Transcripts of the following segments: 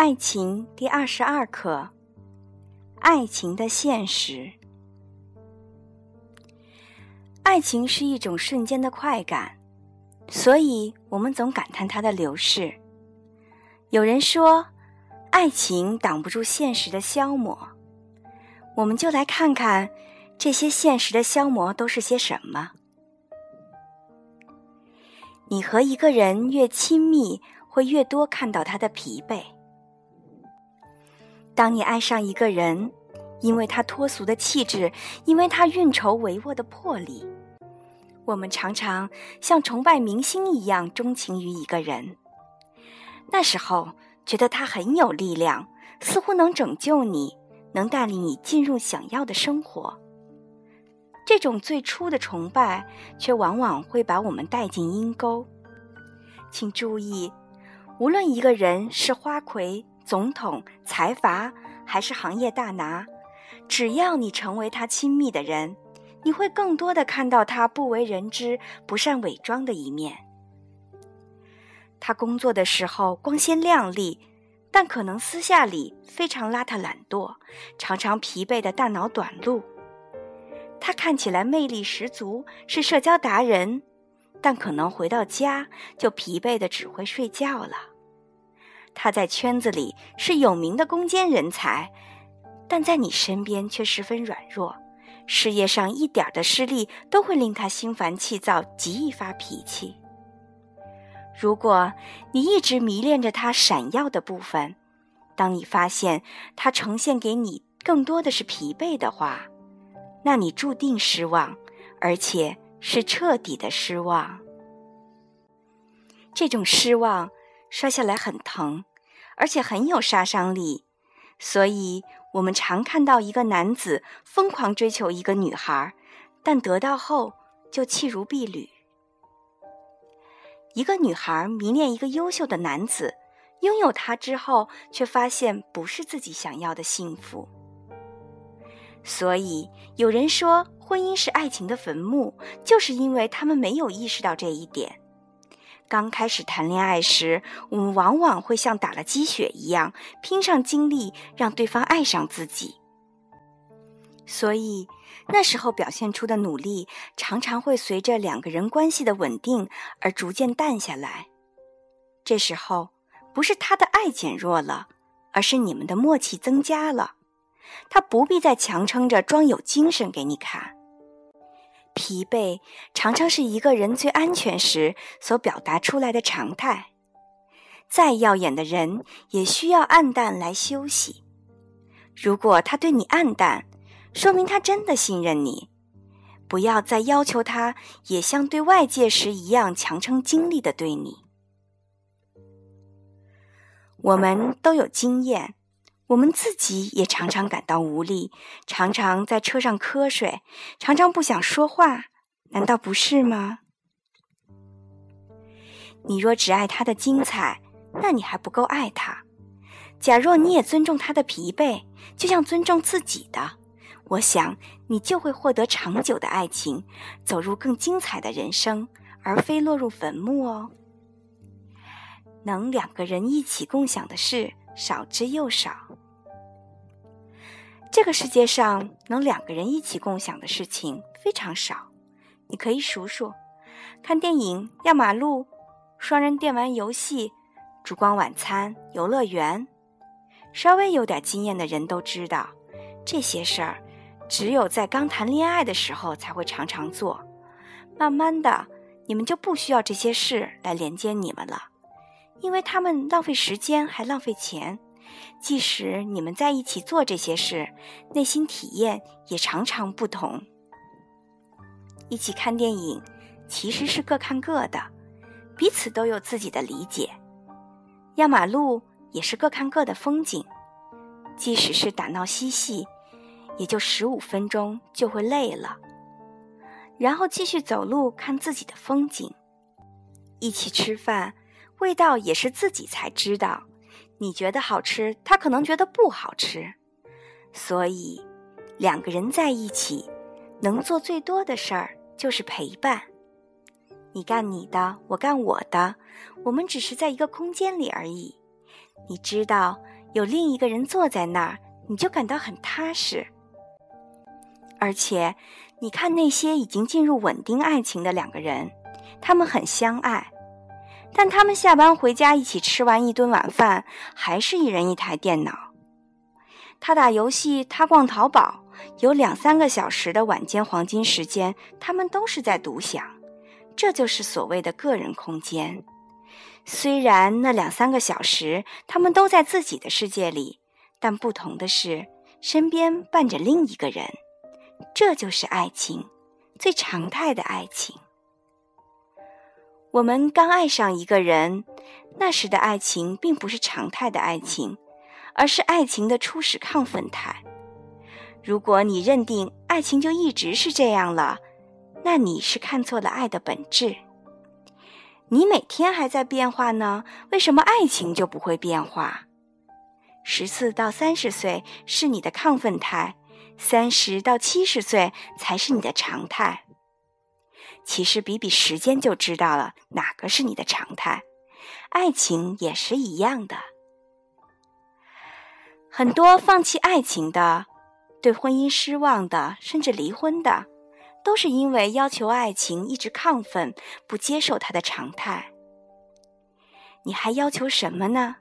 爱情第二十二课：爱情的现实。爱情是一种瞬间的快感，所以我们总感叹它的流逝。有人说，爱情挡不住现实的消磨。我们就来看看这些现实的消磨都是些什么。你和一个人越亲密，会越多看到他的疲惫。当你爱上一个人，因为他脱俗的气质，因为他运筹帷幄的魄力，我们常常像崇拜明星一样钟情于一个人。那时候觉得他很有力量，似乎能拯救你，能带领你进入想要的生活。这种最初的崇拜，却往往会把我们带进阴沟。请注意，无论一个人是花魁。总统、财阀还是行业大拿，只要你成为他亲密的人，你会更多的看到他不为人知、不善伪装的一面。他工作的时候光鲜亮丽，但可能私下里非常邋遢懒惰，常常疲惫的大脑短路。他看起来魅力十足，是社交达人，但可能回到家就疲惫的只会睡觉了。他在圈子里是有名的攻坚人才，但在你身边却十分软弱。事业上一点的失利都会令他心烦气躁，极易发脾气。如果你一直迷恋着他闪耀的部分，当你发现他呈现给你更多的是疲惫的话，那你注定失望，而且是彻底的失望。这种失望。摔下来很疼，而且很有杀伤力，所以我们常看到一个男子疯狂追求一个女孩，但得到后就弃如敝履；一个女孩迷恋一个优秀的男子，拥有他之后却发现不是自己想要的幸福。所以有人说，婚姻是爱情的坟墓，就是因为他们没有意识到这一点。刚开始谈恋爱时，我们往往会像打了鸡血一样拼上精力，让对方爱上自己。所以那时候表现出的努力，常常会随着两个人关系的稳定而逐渐淡下来。这时候不是他的爱减弱了，而是你们的默契增加了。他不必再强撑着装有精神给你看。疲惫常常是一个人最安全时所表达出来的常态。再耀眼的人也需要暗淡来休息。如果他对你暗淡，说明他真的信任你。不要再要求他也像对外界时一样强撑精力的对你。我们都有经验。我们自己也常常感到无力，常常在车上瞌睡，常常不想说话，难道不是吗？你若只爱他的精彩，那你还不够爱他。假若你也尊重他的疲惫，就像尊重自己的，我想你就会获得长久的爱情，走入更精彩的人生，而非落入坟墓哦。能两个人一起共享的事。少之又少。这个世界上能两个人一起共享的事情非常少，你可以数数：看电影、压马路、双人电玩游戏、烛光晚餐、游乐园。稍微有点经验的人都知道，这些事儿只有在刚谈恋爱的时候才会常常做。慢慢的，你们就不需要这些事来连接你们了。因为他们浪费时间还浪费钱，即使你们在一起做这些事，内心体验也常常不同。一起看电影，其实是各看各的，彼此都有自己的理解。压马路也是各看各的风景，即使是打闹嬉戏，也就十五分钟就会累了，然后继续走路看自己的风景。一起吃饭。味道也是自己才知道，你觉得好吃，他可能觉得不好吃。所以，两个人在一起，能做最多的事儿就是陪伴。你干你的，我干我的，我们只是在一个空间里而已。你知道，有另一个人坐在那儿，你就感到很踏实。而且，你看那些已经进入稳定爱情的两个人，他们很相爱，但他们下班回家一起吃完一顿晚饭，还是一人一台电脑。他打游戏，他逛淘宝，有两三个小时的晚间黄金时间，他们都是在独享。这就是所谓的个人空间。虽然那两三个小时，他们都在自己的世界里，但不同的是，身边伴着另一个人。这就是爱情，最常态的爱情。我们刚爱上一个人，那时的爱情并不是常态的爱情，而是爱情的初始亢奋态。如果你认定爱情就一直是这样了，那你是看错了爱的本质。你每天还在变化呢，为什么爱情就不会变化？十四到三十岁是你的亢奋态。三十到七十岁才是你的常态。其实比比时间就知道了哪个是你的常态。爱情也是一样的。很多放弃爱情的、对婚姻失望的，甚至离婚的，都是因为要求爱情一直亢奋，不接受它的常态。你还要求什么呢？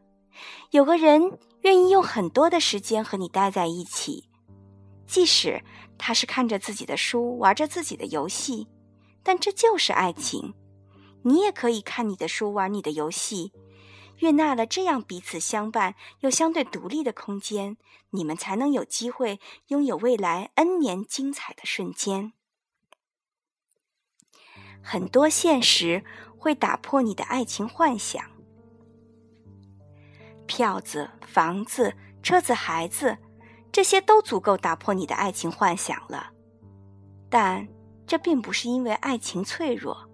有个人愿意用很多的时间和你待在一起。即使他是看着自己的书，玩着自己的游戏，但这就是爱情。你也可以看你的书，玩你的游戏，悦纳了这样彼此相伴又相对独立的空间，你们才能有机会拥有未来 N 年精彩的瞬间。很多现实会打破你的爱情幻想，票子、房子、车子、孩子。这些都足够打破你的爱情幻想了，但这并不是因为爱情脆弱，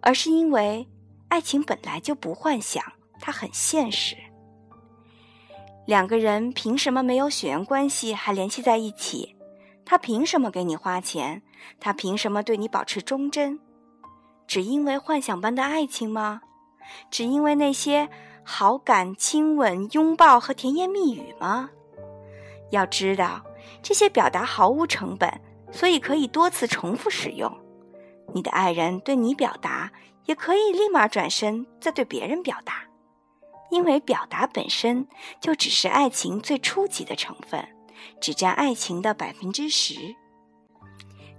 而是因为爱情本来就不幻想，它很现实。两个人凭什么没有血缘关系还联系在一起？他凭什么给你花钱？他凭什么对你保持忠贞？只因为幻想般的爱情吗？只因为那些好感、亲吻、拥抱和甜言蜜语吗？要知道，这些表达毫无成本，所以可以多次重复使用。你的爱人对你表达，也可以立马转身再对别人表达，因为表达本身就只是爱情最初级的成分，只占爱情的百分之十。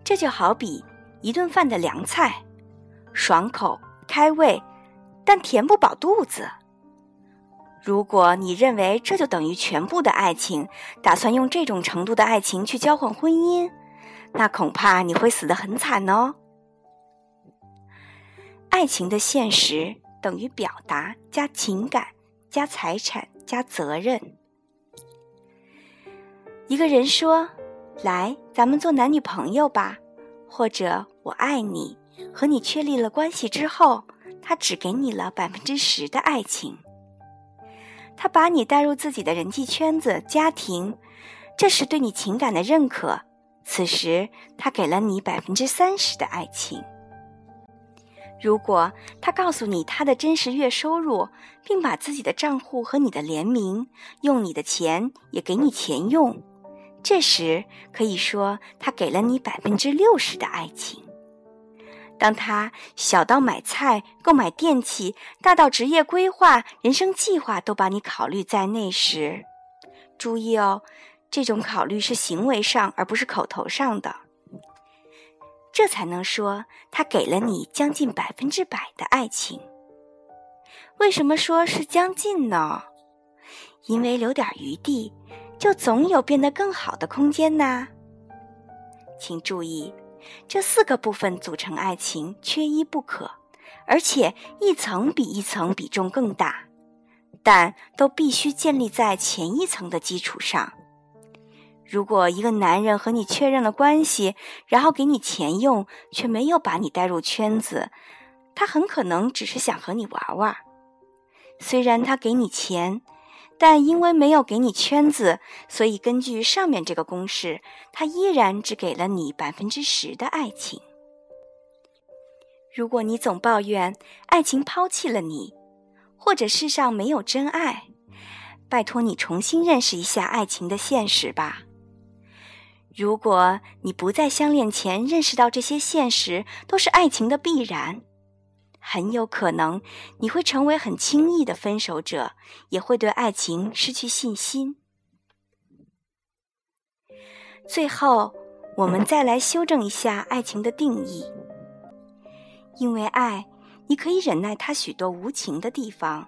这就好比一顿饭的凉菜，爽口开胃，但填不饱肚子。如果你认为这就等于全部的爱情，打算用这种程度的爱情去交换婚姻，那恐怕你会死得很惨哦。爱情的现实等于表达加情感加财产加责任。一个人说：“来，咱们做男女朋友吧。”或者“我爱你”，和你确立了关系之后，他只给你了百分之十的爱情。他把你带入自己的人际圈子、家庭，这是对你情感的认可。此时，他给了你百分之三十的爱情。如果他告诉你他的真实月收入，并把自己的账户和你的联名，用你的钱也给你钱用，这时可以说他给了你百分之六十的爱情。当他小到买菜、购买电器，大到职业规划、人生计划都把你考虑在内时，注意哦，这种考虑是行为上而不是口头上的，这才能说他给了你将近百分之百的爱情。为什么说是将近呢？因为留点余地，就总有变得更好的空间呐。请注意。这四个部分组成爱情，缺一不可，而且一层比一层比重更大，但都必须建立在前一层的基础上。如果一个男人和你确认了关系，然后给你钱用，却没有把你带入圈子，他很可能只是想和你玩玩。虽然他给你钱。但因为没有给你圈子，所以根据上面这个公式，他依然只给了你百分之十的爱情。如果你总抱怨爱情抛弃了你，或者世上没有真爱，拜托你重新认识一下爱情的现实吧。如果你不在相恋前认识到这些现实都是爱情的必然，很有可能你会成为很轻易的分手者，也会对爱情失去信心。最后，我们再来修正一下爱情的定义。因为爱，你可以忍耐他许多无情的地方，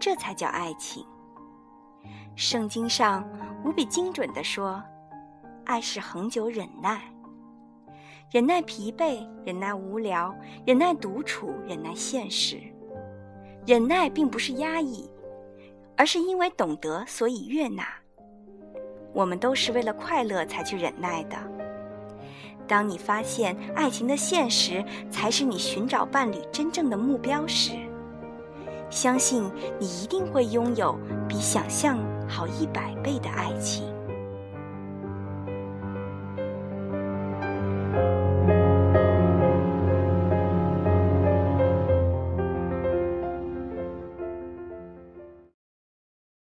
这才叫爱情。圣经上无比精准地说，爱是恒久忍耐，忍耐疲惫，忍耐无聊，忍耐独处，忍耐现实。忍耐并不是压抑，而是因为懂得，所以悦纳。我们都是为了快乐才去忍耐的。当你发现爱情的现实才是你寻找伴侣真正的目标时，相信你一定会拥有比想象好一百倍的爱情。